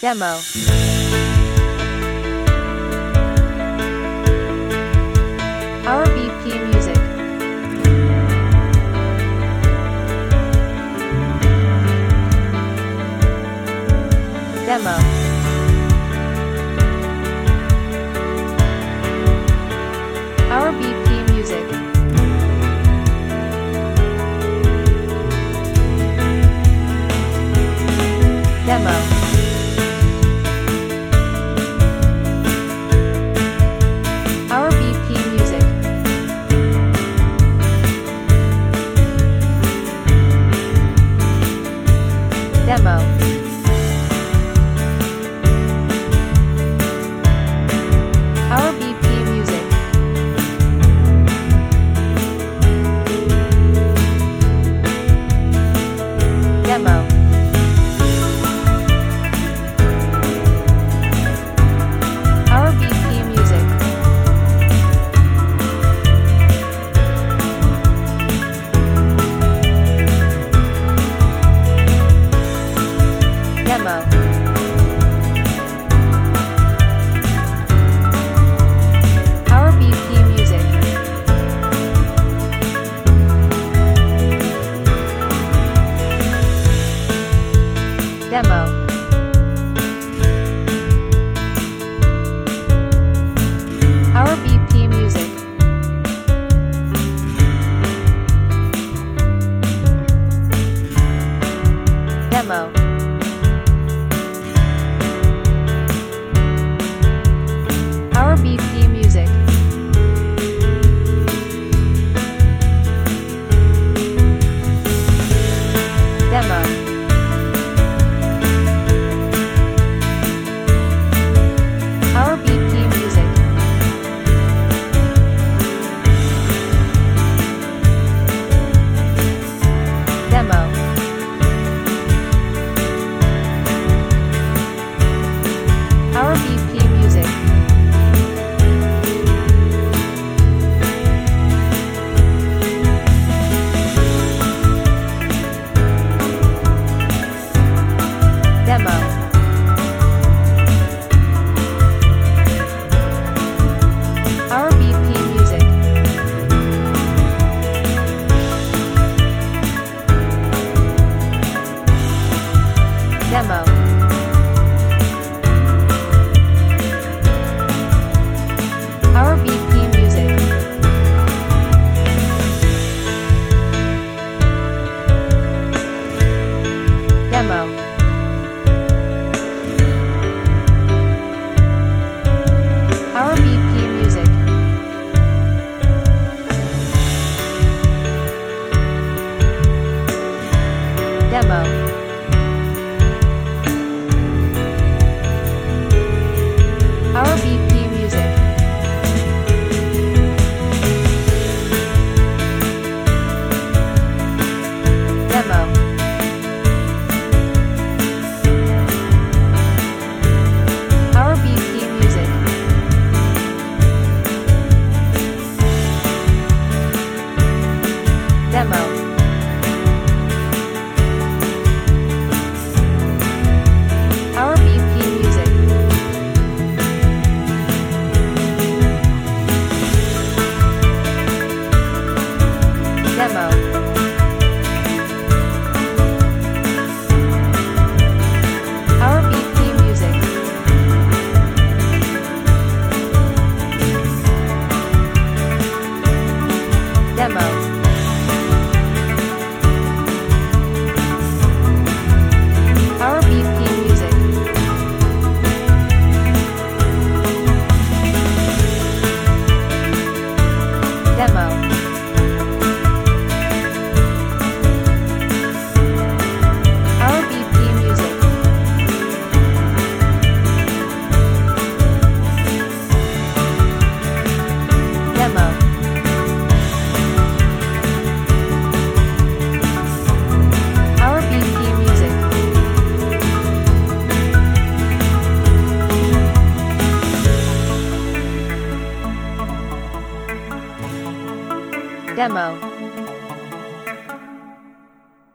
demo. Buffalo. Our BP Music. Demo. Our BP Music. Demo. demo.